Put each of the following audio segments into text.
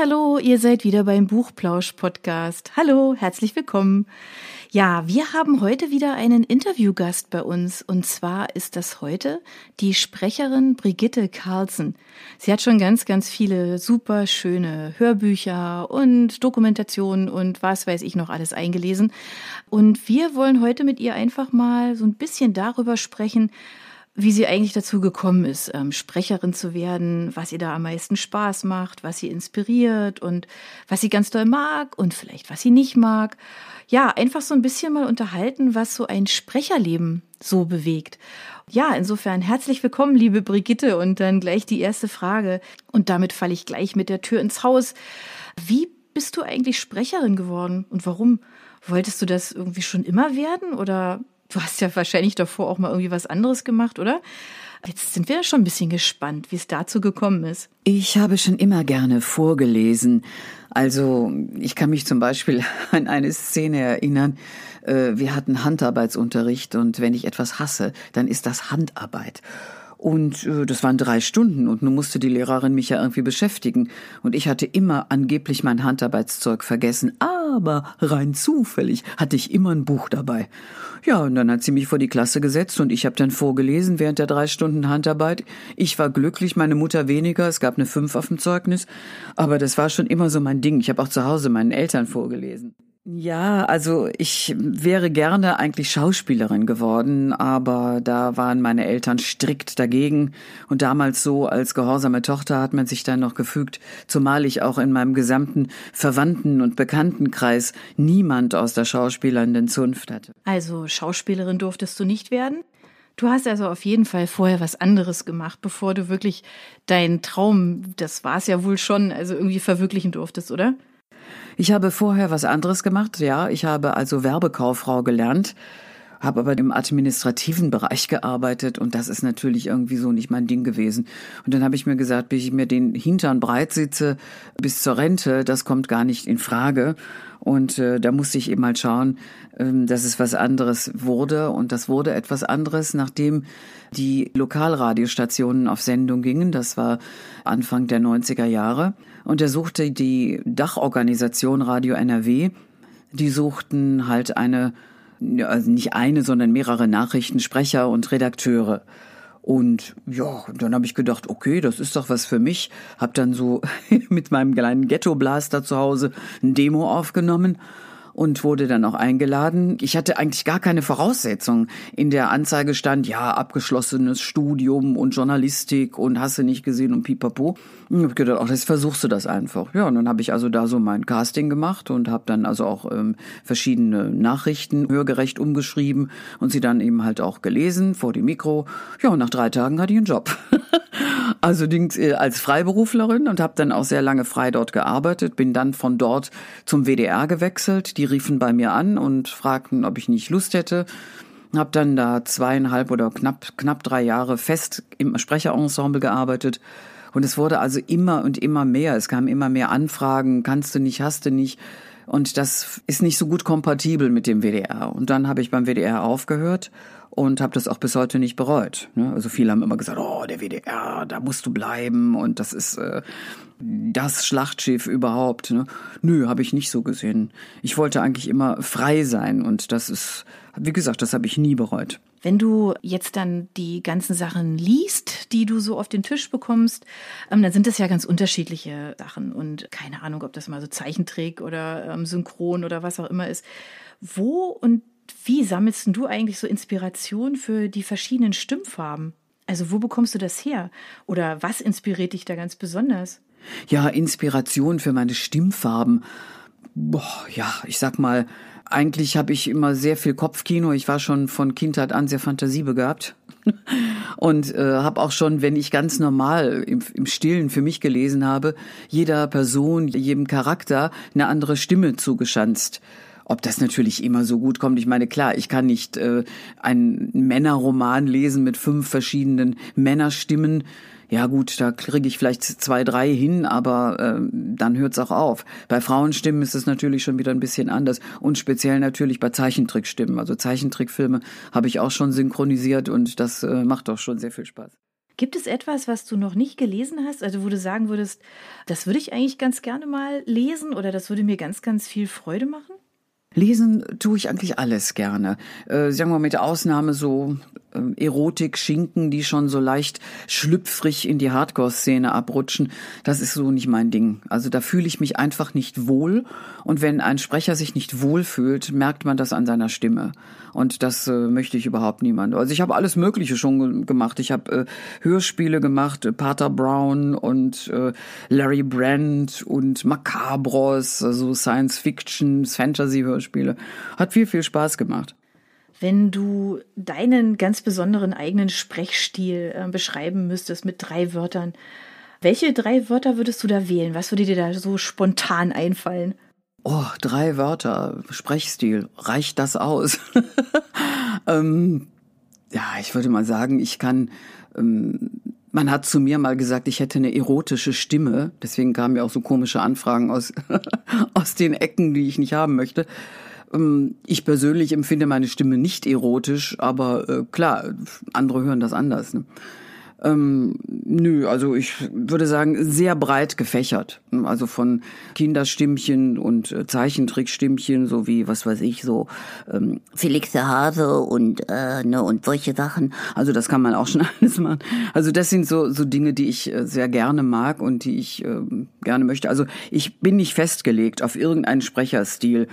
Hallo, ihr seid wieder beim Buchplausch Podcast. Hallo, herzlich willkommen. Ja, wir haben heute wieder einen Interviewgast bei uns und zwar ist das heute die Sprecherin Brigitte Carlsen. Sie hat schon ganz, ganz viele super schöne Hörbücher und Dokumentationen und was weiß ich noch alles eingelesen. Und wir wollen heute mit ihr einfach mal so ein bisschen darüber sprechen, wie sie eigentlich dazu gekommen ist, ähm, Sprecherin zu werden, was ihr da am meisten Spaß macht, was sie inspiriert und was sie ganz doll mag und vielleicht was sie nicht mag. Ja, einfach so ein bisschen mal unterhalten, was so ein Sprecherleben so bewegt. Ja, insofern herzlich willkommen, liebe Brigitte, und dann gleich die erste Frage. Und damit falle ich gleich mit der Tür ins Haus. Wie bist du eigentlich Sprecherin geworden und warum? Wolltest du das irgendwie schon immer werden oder Du hast ja wahrscheinlich davor auch mal irgendwie was anderes gemacht, oder? Jetzt sind wir schon ein bisschen gespannt, wie es dazu gekommen ist. Ich habe schon immer gerne vorgelesen. Also ich kann mich zum Beispiel an eine Szene erinnern. Äh, wir hatten Handarbeitsunterricht und wenn ich etwas hasse, dann ist das Handarbeit. Und äh, das waren drei Stunden und nun musste die Lehrerin mich ja irgendwie beschäftigen. Und ich hatte immer angeblich mein Handarbeitszeug vergessen, aber rein zufällig hatte ich immer ein Buch dabei. Ja, und dann hat sie mich vor die Klasse gesetzt und ich habe dann vorgelesen während der drei Stunden Handarbeit. Ich war glücklich, meine Mutter weniger, es gab eine Fünf auf dem Zeugnis, aber das war schon immer so mein Ding. Ich habe auch zu Hause meinen Eltern vorgelesen. Ja, also ich wäre gerne eigentlich Schauspielerin geworden, aber da waren meine Eltern strikt dagegen und damals so als gehorsame Tochter hat man sich dann noch gefügt, zumal ich auch in meinem gesamten Verwandten- und Bekanntenkreis niemand aus der schauspielernden Zunft hatte. Also Schauspielerin durftest du nicht werden? Du hast also auf jeden Fall vorher was anderes gemacht, bevor du wirklich deinen Traum, das war es ja wohl schon, also irgendwie verwirklichen durftest, oder? Ich habe vorher was anderes gemacht, ja. Ich habe also Werbekauffrau gelernt, habe aber im administrativen Bereich gearbeitet und das ist natürlich irgendwie so nicht mein Ding gewesen. Und dann habe ich mir gesagt, bis ich mir den Hintern breit sitze bis zur Rente, das kommt gar nicht in Frage. Und äh, da musste ich eben mal schauen, ähm, dass es was anderes wurde. Und das wurde etwas anderes, nachdem die Lokalradiostationen auf Sendung gingen. Das war Anfang der 90er Jahre. Und er suchte die Dachorganisation Radio NRW. Die suchten halt eine, also nicht eine, sondern mehrere Nachrichtensprecher und Redakteure. Und ja, dann habe ich gedacht, okay, das ist doch was für mich. Hab dann so mit meinem kleinen Ghetto-Blaster zu Hause ein Demo aufgenommen und wurde dann auch eingeladen. Ich hatte eigentlich gar keine Voraussetzungen. In der Anzeige stand, ja, abgeschlossenes Studium und Journalistik und hasse nicht gesehen und pipapo. Und hab gedacht, ach, jetzt versuchst du das einfach. Ja, und dann habe ich also da so mein Casting gemacht und habe dann also auch ähm, verschiedene Nachrichten hörgerecht umgeschrieben und sie dann eben halt auch gelesen vor dem Mikro. Ja, und nach drei Tagen hatte ich einen Job. also äh, als Freiberuflerin und habe dann auch sehr lange frei dort gearbeitet, bin dann von dort zum WDR gewechselt die riefen bei mir an und fragten, ob ich nicht Lust hätte. Hab dann da zweieinhalb oder knapp, knapp drei Jahre fest im Sprecherensemble gearbeitet. Und es wurde also immer und immer mehr. Es kamen immer mehr Anfragen, kannst du nicht, hast du nicht. Und das ist nicht so gut kompatibel mit dem WDR. Und dann habe ich beim WDR aufgehört und habe das auch bis heute nicht bereut. Ne? Also viele haben immer gesagt, oh, der WDR, da musst du bleiben und das ist äh, das Schlachtschiff überhaupt. Ne? Nö, habe ich nicht so gesehen. Ich wollte eigentlich immer frei sein und das ist, wie gesagt, das habe ich nie bereut. Wenn du jetzt dann die ganzen Sachen liest, die du so auf den Tisch bekommst, ähm, dann sind das ja ganz unterschiedliche Sachen und keine Ahnung, ob das mal so Zeichentrick oder ähm, Synchron oder was auch immer ist. Wo und wie sammelst du eigentlich so Inspiration für die verschiedenen Stimmfarben? Also wo bekommst du das her? Oder was inspiriert dich da ganz besonders? Ja, Inspiration für meine Stimmfarben. Boah, ja, ich sag mal, eigentlich habe ich immer sehr viel Kopfkino. Ich war schon von Kindheit an sehr fantasiebegabt und äh, habe auch schon, wenn ich ganz normal im, im Stillen für mich gelesen habe, jeder Person, jedem Charakter eine andere Stimme zugeschanzt. Ob das natürlich immer so gut kommt, ich meine, klar, ich kann nicht äh, einen Männerroman lesen mit fünf verschiedenen Männerstimmen. Ja gut, da kriege ich vielleicht zwei, drei hin, aber äh, dann hört's auch auf. Bei Frauenstimmen ist es natürlich schon wieder ein bisschen anders und speziell natürlich bei Zeichentrickstimmen. Also Zeichentrickfilme habe ich auch schon synchronisiert und das äh, macht doch schon sehr viel Spaß. Gibt es etwas, was du noch nicht gelesen hast, also wo du sagen würdest, das würde ich eigentlich ganz gerne mal lesen oder das würde mir ganz, ganz viel Freude machen? Lesen tue ich eigentlich alles gerne. Äh, sagen wir mit Ausnahme so äh, Erotik, Schinken, die schon so leicht schlüpfrig in die Hardcore-Szene abrutschen. Das ist so nicht mein Ding. Also da fühle ich mich einfach nicht wohl. Und wenn ein Sprecher sich nicht wohl fühlt, merkt man das an seiner Stimme. Und das äh, möchte ich überhaupt niemand. Also ich habe alles Mögliche schon gemacht. Ich habe äh, Hörspiele gemacht, äh, Pater Brown und äh, Larry Brand und Macabros, also Science Fiction, Fantasy-Hörspiele. Hat viel, viel Spaß gemacht. Wenn du deinen ganz besonderen eigenen Sprechstil äh, beschreiben müsstest mit drei Wörtern, welche drei Wörter würdest du da wählen? Was würde dir da so spontan einfallen? Oh, drei Wörter, Sprechstil, reicht das aus? ähm, ja, ich würde mal sagen, ich kann, ähm, man hat zu mir mal gesagt, ich hätte eine erotische Stimme, deswegen kamen ja auch so komische Anfragen aus, aus den Ecken, die ich nicht haben möchte. Ähm, ich persönlich empfinde meine Stimme nicht erotisch, aber äh, klar, andere hören das anders. Ne? Ähm, nö, also ich würde sagen, sehr breit gefächert. Also von Kinderstimmchen und äh, Zeichentrickstimmchen, so wie, was weiß ich, so ähm, Felix der Hase und, äh, ne, und solche Sachen. Also das kann man auch schon alles machen. Also das sind so, so Dinge, die ich äh, sehr gerne mag und die ich äh, gerne möchte. Also ich bin nicht festgelegt auf irgendeinen Sprecherstil.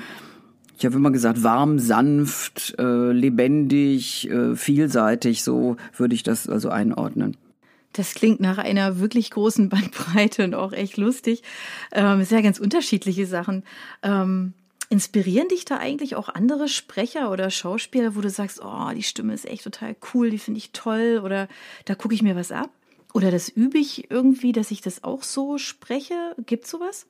Ich habe immer gesagt, warm, sanft, äh, lebendig, äh, vielseitig, so würde ich das also einordnen. Das klingt nach einer wirklich großen Bandbreite und auch echt lustig. Ähm, sehr ganz unterschiedliche Sachen. Ähm, inspirieren dich da eigentlich auch andere Sprecher oder Schauspieler, wo du sagst, oh, die Stimme ist echt total cool, die finde ich toll oder da gucke ich mir was ab? Oder das übe ich irgendwie, dass ich das auch so spreche? Gibt sowas?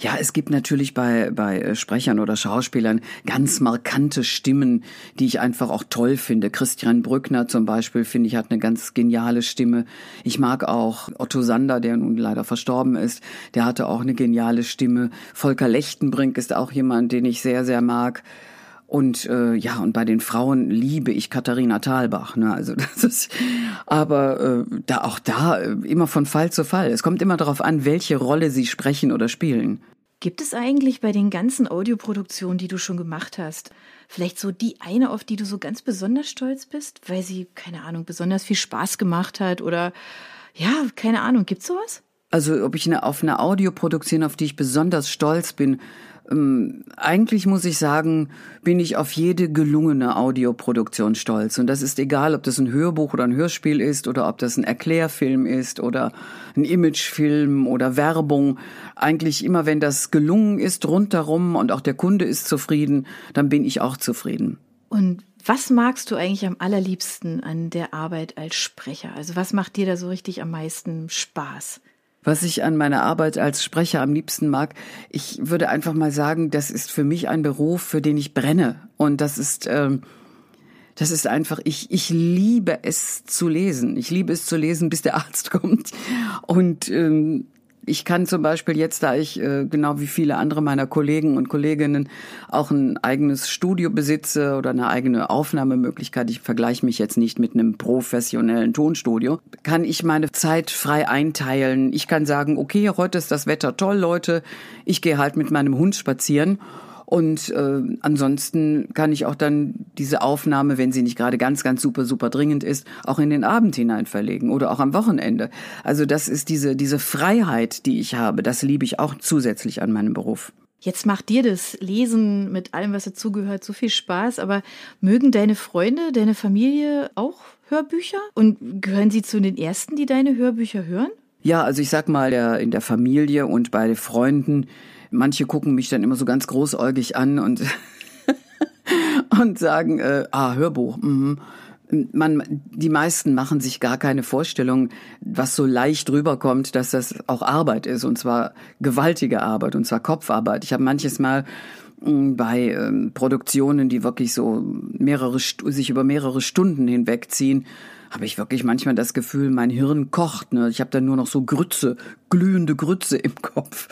Ja, es gibt natürlich bei, bei äh, Sprechern oder Schauspielern ganz markante Stimmen, die ich einfach auch toll finde. Christian Brückner zum Beispiel, finde ich, hat eine ganz geniale Stimme. Ich mag auch Otto Sander, der nun leider verstorben ist. Der hatte auch eine geniale Stimme. Volker Lechtenbrink ist auch jemand, den ich sehr, sehr mag. Und äh, ja, und bei den Frauen liebe ich Katharina Thalbach. Ne? Also das ist, aber äh, da auch da äh, immer von Fall zu Fall. Es kommt immer darauf an, welche Rolle sie sprechen oder spielen. Gibt es eigentlich bei den ganzen Audioproduktionen, die du schon gemacht hast, vielleicht so die eine, auf die du so ganz besonders stolz bist, weil sie, keine Ahnung, besonders viel Spaß gemacht hat oder ja, keine Ahnung, gibt's sowas? Also ob ich eine, auf eine Audioproduktion, auf die ich besonders stolz bin, ähm, eigentlich muss ich sagen, bin ich auf jede gelungene Audioproduktion stolz. Und das ist egal, ob das ein Hörbuch oder ein Hörspiel ist oder ob das ein Erklärfilm ist oder ein Imagefilm oder Werbung. Eigentlich immer, wenn das gelungen ist rundherum und auch der Kunde ist zufrieden, dann bin ich auch zufrieden. Und was magst du eigentlich am allerliebsten an der Arbeit als Sprecher? Also was macht dir da so richtig am meisten Spaß? Was ich an meiner Arbeit als Sprecher am liebsten mag, ich würde einfach mal sagen, das ist für mich ein Beruf, für den ich brenne. Und das ist, ähm, das ist einfach, ich, ich liebe es zu lesen. Ich liebe es zu lesen, bis der Arzt kommt. Und ähm, ich kann zum Beispiel jetzt, da ich äh, genau wie viele andere meiner Kollegen und Kolleginnen auch ein eigenes Studio besitze oder eine eigene Aufnahmemöglichkeit, ich vergleiche mich jetzt nicht mit einem professionellen Tonstudio, kann ich meine Zeit frei einteilen. Ich kann sagen, okay, heute ist das Wetter toll, Leute, ich gehe halt mit meinem Hund spazieren und äh, ansonsten kann ich auch dann diese Aufnahme, wenn sie nicht gerade ganz, ganz super, super dringend ist, auch in den Abend hinein verlegen oder auch am Wochenende. Also das ist diese, diese Freiheit, die ich habe, das liebe ich auch zusätzlich an meinem Beruf. Jetzt macht dir das Lesen mit allem, was dazugehört, so viel Spaß, aber mögen deine Freunde, deine Familie auch Hörbücher? Und gehören sie zu den ersten, die deine Hörbücher hören? Ja, also ich sag mal, in der Familie und bei Freunden Manche gucken mich dann immer so ganz großäugig an und, und sagen, äh, ah, Hörbuch. Mhm. Man, die meisten machen sich gar keine Vorstellung, was so leicht rüberkommt, dass das auch Arbeit ist und zwar gewaltige Arbeit und zwar Kopfarbeit. Ich habe manches Mal mm, bei ähm, Produktionen, die wirklich so mehrere sich über mehrere Stunden hinwegziehen, habe ich wirklich manchmal das Gefühl, mein Hirn kocht. Ne? Ich habe dann nur noch so Grütze, glühende Grütze im Kopf.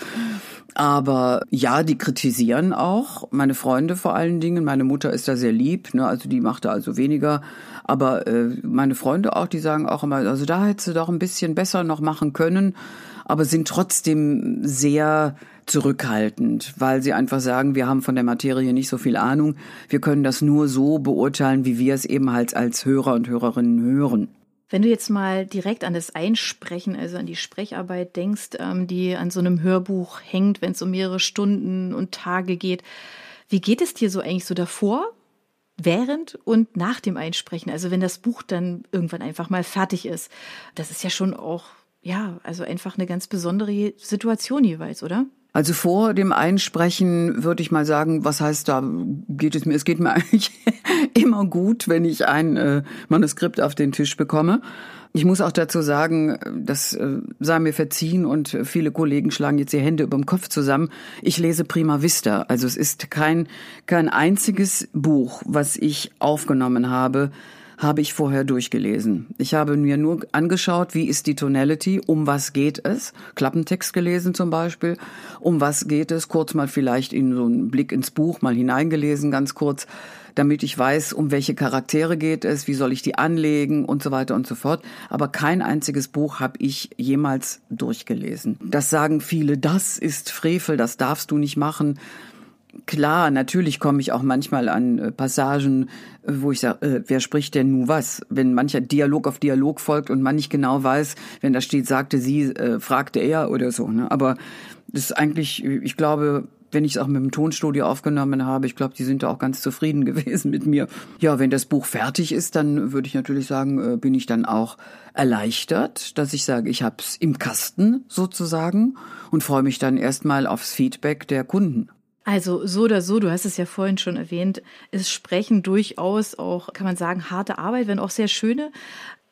Aber ja, die kritisieren auch. Meine Freunde vor allen Dingen. Meine Mutter ist da sehr lieb, ne? also die macht da also weniger. Aber äh, meine Freunde auch, die sagen auch immer, also da hättest du doch ein bisschen besser noch machen können, aber sind trotzdem sehr zurückhaltend, weil sie einfach sagen, wir haben von der Materie nicht so viel Ahnung. Wir können das nur so beurteilen, wie wir es eben halt als Hörer und Hörerinnen hören. Wenn du jetzt mal direkt an das Einsprechen, also an die Sprecharbeit denkst, ähm, die an so einem Hörbuch hängt, wenn es um mehrere Stunden und Tage geht, wie geht es dir so eigentlich so davor, während und nach dem Einsprechen? Also wenn das Buch dann irgendwann einfach mal fertig ist, das ist ja schon auch, ja, also einfach eine ganz besondere Situation jeweils, oder? Also vor dem Einsprechen würde ich mal sagen, was heißt da, geht es mir, es geht mir eigentlich immer gut, wenn ich ein äh, Manuskript auf den Tisch bekomme. Ich muss auch dazu sagen, das äh, sei mir verziehen und viele Kollegen schlagen jetzt die Hände über dem Kopf zusammen. Ich lese Prima Vista. Also es ist kein, kein einziges Buch, was ich aufgenommen habe, habe ich vorher durchgelesen. Ich habe mir nur angeschaut, wie ist die Tonality, um was geht es, Klappentext gelesen zum Beispiel, um was geht es, kurz mal vielleicht in so einen Blick ins Buch mal hineingelesen, ganz kurz, damit ich weiß, um welche Charaktere geht es, wie soll ich die anlegen und so weiter und so fort. Aber kein einziges Buch habe ich jemals durchgelesen. Das sagen viele, das ist Frevel, das darfst du nicht machen. Klar, natürlich komme ich auch manchmal an äh, Passagen, äh, wo ich sage, äh, wer spricht denn nun was? Wenn mancher Dialog auf Dialog folgt und man nicht genau weiß, wenn da steht, sagte sie, äh, fragte er oder so. Ne? Aber das ist eigentlich, ich glaube, wenn ich es auch mit dem Tonstudio aufgenommen habe, ich glaube, die sind da auch ganz zufrieden gewesen mit mir. Ja, wenn das Buch fertig ist, dann würde ich natürlich sagen, äh, bin ich dann auch erleichtert, dass ich sage, ich habe es im Kasten sozusagen und freue mich dann erstmal aufs Feedback der Kunden. Also so oder so, du hast es ja vorhin schon erwähnt, ist Sprechen durchaus auch, kann man sagen, harte Arbeit, wenn auch sehr schöne.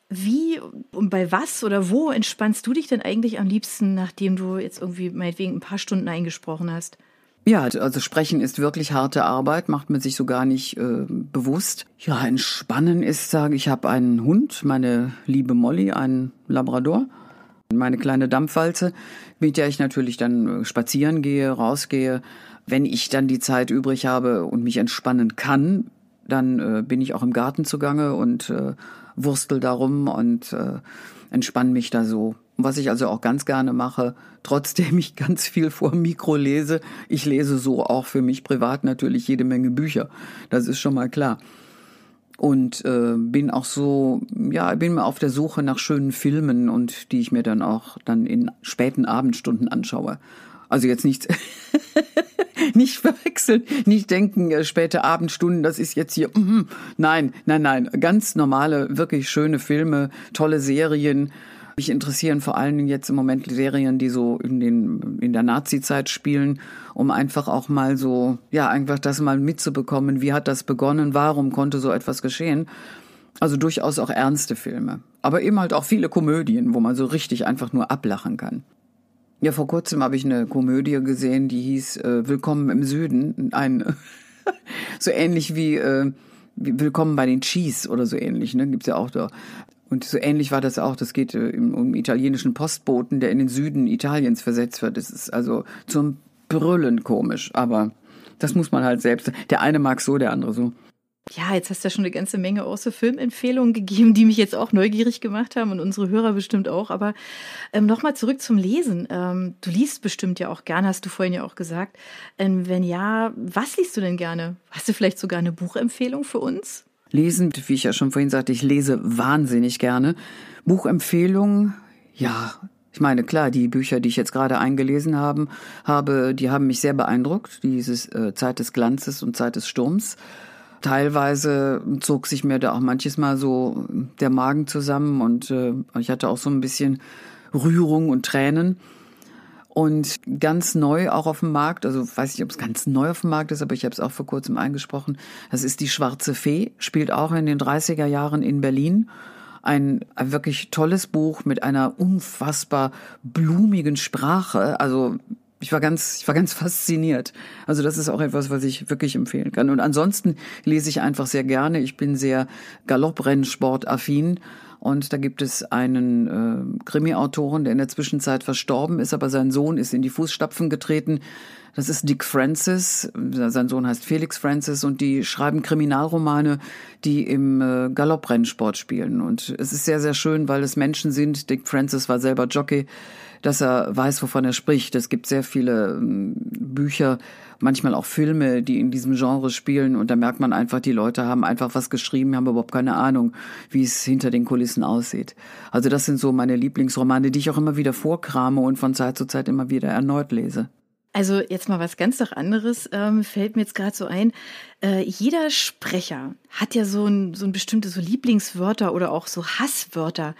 Wie und bei was oder wo entspannst du dich denn eigentlich am liebsten, nachdem du jetzt irgendwie meinetwegen ein paar Stunden eingesprochen hast? Ja, also Sprechen ist wirklich harte Arbeit, macht man sich so gar nicht äh, bewusst. Ja, entspannen ist, sage ich, habe einen Hund, meine liebe Molly, einen Labrador, meine kleine Dampfwalze, mit der ich natürlich dann äh, spazieren gehe, rausgehe, wenn ich dann die Zeit übrig habe und mich entspannen kann, dann äh, bin ich auch im Garten zugange und äh, wurstel darum und äh, entspanne mich da so. Was ich also auch ganz gerne mache, trotzdem ich ganz viel vor dem Mikro lese, ich lese so auch für mich privat natürlich jede Menge Bücher. Das ist schon mal klar. Und äh, bin auch so, ja, bin mir auf der Suche nach schönen Filmen und die ich mir dann auch dann in späten Abendstunden anschaue. Also jetzt nicht, nicht verwechseln, nicht denken, äh, späte Abendstunden, das ist jetzt hier, mm, nein, nein, nein, ganz normale, wirklich schöne Filme, tolle Serien. Mich interessieren vor allen Dingen jetzt im Moment Serien, die so in den, in der Nazi-Zeit spielen, um einfach auch mal so, ja, einfach das mal mitzubekommen. Wie hat das begonnen? Warum konnte so etwas geschehen? Also durchaus auch ernste Filme. Aber eben halt auch viele Komödien, wo man so richtig einfach nur ablachen kann. Ja, vor kurzem habe ich eine Komödie gesehen, die hieß äh, Willkommen im Süden. Ein so ähnlich wie, äh, wie Willkommen bei den Cheese oder so ähnlich, ne? Gibt's ja auch da. Und so ähnlich war das auch. Das geht äh, um, um italienischen Postboten, der in den Süden Italiens versetzt wird. Das ist also zum Brüllen komisch, aber das muss man halt selbst. Der eine mag so, der andere so. Ja, jetzt hast du ja schon eine ganze Menge außer Filmempfehlungen gegeben, die mich jetzt auch neugierig gemacht haben und unsere Hörer bestimmt auch. Aber ähm, nochmal zurück zum Lesen. Ähm, du liest bestimmt ja auch gerne, hast du vorhin ja auch gesagt. Ähm, wenn ja, was liest du denn gerne? Hast du vielleicht sogar eine Buchempfehlung für uns? Lesen, wie ich ja schon vorhin sagte, ich lese wahnsinnig gerne. Buchempfehlung, ja, ich meine, klar, die Bücher, die ich jetzt gerade eingelesen haben, habe, die haben mich sehr beeindruckt. Dieses äh, Zeit des Glanzes und Zeit des Sturms teilweise zog sich mir da auch manches Mal so der Magen zusammen und äh, ich hatte auch so ein bisschen Rührung und Tränen. Und ganz neu auch auf dem Markt, also weiß nicht, ob es ganz neu auf dem Markt ist, aber ich habe es auch vor kurzem eingesprochen. Das ist die Schwarze Fee, spielt auch in den 30er Jahren in Berlin. Ein, ein wirklich tolles Buch mit einer unfassbar blumigen Sprache. Also ich war ganz, ich war ganz fasziniert. Also das ist auch etwas, was ich wirklich empfehlen kann. Und ansonsten lese ich einfach sehr gerne. Ich bin sehr Galopprennsport-affin Und da gibt es einen äh, Krimi-Autoren, der in der Zwischenzeit verstorben ist, aber sein Sohn ist in die Fußstapfen getreten. Das ist Dick Francis. Sein Sohn heißt Felix Francis und die schreiben Kriminalromane, die im äh, Galopprennsport spielen. Und es ist sehr, sehr schön, weil es Menschen sind. Dick Francis war selber Jockey, dass er weiß, wovon er spricht. Es gibt sehr viele ähm, Bücher, manchmal auch Filme, die in diesem Genre spielen und da merkt man einfach, die Leute haben einfach was geschrieben, haben überhaupt keine Ahnung, wie es hinter den Kulissen aussieht. Also das sind so meine Lieblingsromane, die ich auch immer wieder vorkrame und von Zeit zu Zeit immer wieder erneut lese. Also jetzt mal was ganz doch anderes ähm, fällt mir jetzt gerade so ein. Äh, jeder Sprecher hat ja so ein, so ein bestimmte so Lieblingswörter oder auch so Hasswörter,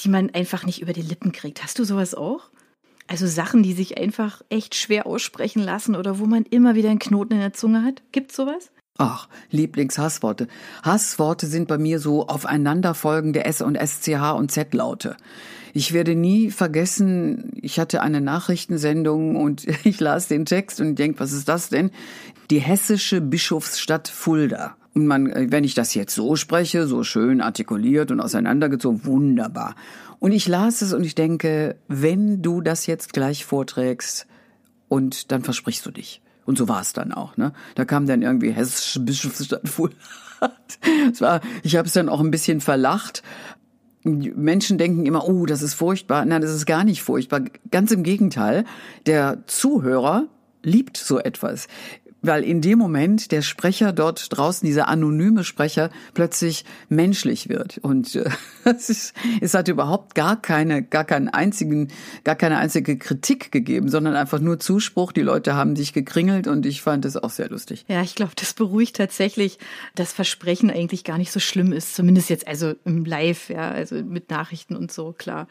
die man einfach nicht über die Lippen kriegt. Hast du sowas auch? Also Sachen, die sich einfach echt schwer aussprechen lassen oder wo man immer wieder einen Knoten in der Zunge hat. Gibt's sowas? Ach, Lieblingshassworte. Hassworte sind bei mir so aufeinanderfolgende S und SCH und Z-Laute. Ich werde nie vergessen, ich hatte eine Nachrichtensendung und ich las den Text und denk, was ist das denn? Die hessische Bischofsstadt Fulda. Und man, wenn ich das jetzt so spreche, so schön artikuliert und auseinandergezogen, wunderbar. Und ich las es und ich denke, wenn du das jetzt gleich vorträgst und dann versprichst du dich. Und so war es dann auch. Ne? Da kam dann irgendwie Hessische Bischofsstadt war, ich habe es dann auch ein bisschen verlacht. Menschen denken immer, oh, das ist furchtbar. Nein, das ist gar nicht furchtbar. Ganz im Gegenteil. Der Zuhörer liebt so etwas weil in dem Moment der Sprecher dort draußen, dieser anonyme Sprecher, plötzlich menschlich wird. Und äh, es, ist, es hat überhaupt gar keine, gar keinen einzigen, gar keine einzige Kritik gegeben, sondern einfach nur Zuspruch. Die Leute haben sich gekringelt und ich fand es auch sehr lustig. Ja, ich glaube, das beruhigt tatsächlich, dass Versprechen eigentlich gar nicht so schlimm ist. Zumindest jetzt also im Live, ja, also mit Nachrichten und so, klar.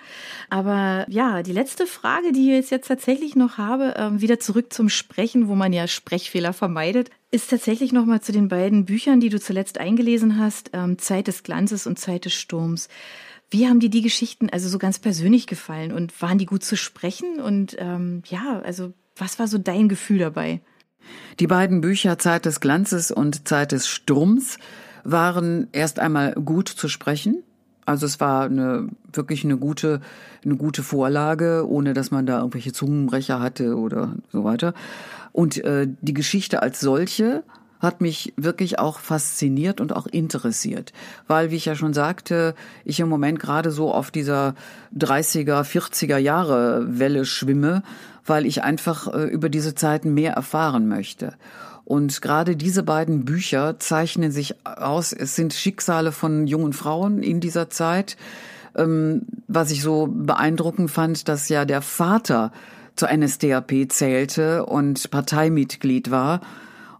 Aber ja, die letzte Frage, die ich jetzt tatsächlich noch habe, äh, wieder zurück zum Sprechen, wo man ja Sprechfehler vermeidet, ist tatsächlich nochmal zu den beiden Büchern, die du zuletzt eingelesen hast, ähm, Zeit des Glanzes und Zeit des Sturms. Wie haben dir die Geschichten also so ganz persönlich gefallen und waren die gut zu sprechen? Und ähm, ja, also was war so dein Gefühl dabei? Die beiden Bücher Zeit des Glanzes und Zeit des Sturms waren erst einmal gut zu sprechen. Also es war eine wirklich eine gute eine gute Vorlage, ohne dass man da irgendwelche Zungenbrecher hatte oder so weiter. Und äh, die Geschichte als solche hat mich wirklich auch fasziniert und auch interessiert, weil, wie ich ja schon sagte, ich im Moment gerade so auf dieser 30er, 40er Jahre Welle schwimme, weil ich einfach äh, über diese Zeiten mehr erfahren möchte. Und gerade diese beiden Bücher zeichnen sich aus, es sind Schicksale von jungen Frauen in dieser Zeit. Ähm, was ich so beeindruckend fand, dass ja der Vater zur NSDAP zählte und Parteimitglied war.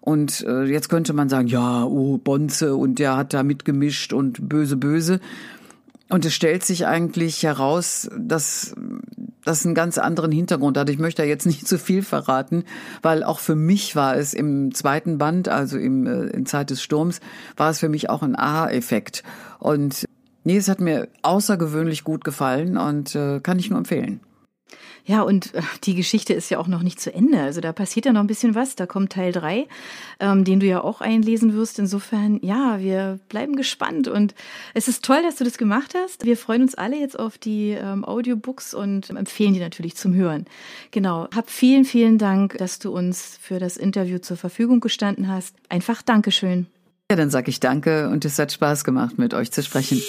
Und äh, jetzt könnte man sagen, ja, oh, Bonze und der hat da mitgemischt und böse, böse. Und es stellt sich eigentlich heraus, dass das einen ganz anderen Hintergrund hat. Ich möchte da jetzt nicht zu viel verraten, weil auch für mich war es im zweiten Band, also im, äh, in Zeit des Sturms, war es für mich auch ein Aha-Effekt. Und nee, es hat mir außergewöhnlich gut gefallen und äh, kann ich nur empfehlen. Ja, und äh, die Geschichte ist ja auch noch nicht zu Ende. Also da passiert ja noch ein bisschen was. Da kommt Teil drei, ähm, den du ja auch einlesen wirst. Insofern, ja, wir bleiben gespannt. Und es ist toll, dass du das gemacht hast. Wir freuen uns alle jetzt auf die ähm, Audiobooks und empfehlen die natürlich zum Hören. Genau. Hab vielen, vielen Dank, dass du uns für das Interview zur Verfügung gestanden hast. Einfach Dankeschön. Ja, dann sag ich danke und es hat Spaß gemacht, mit euch zu sprechen.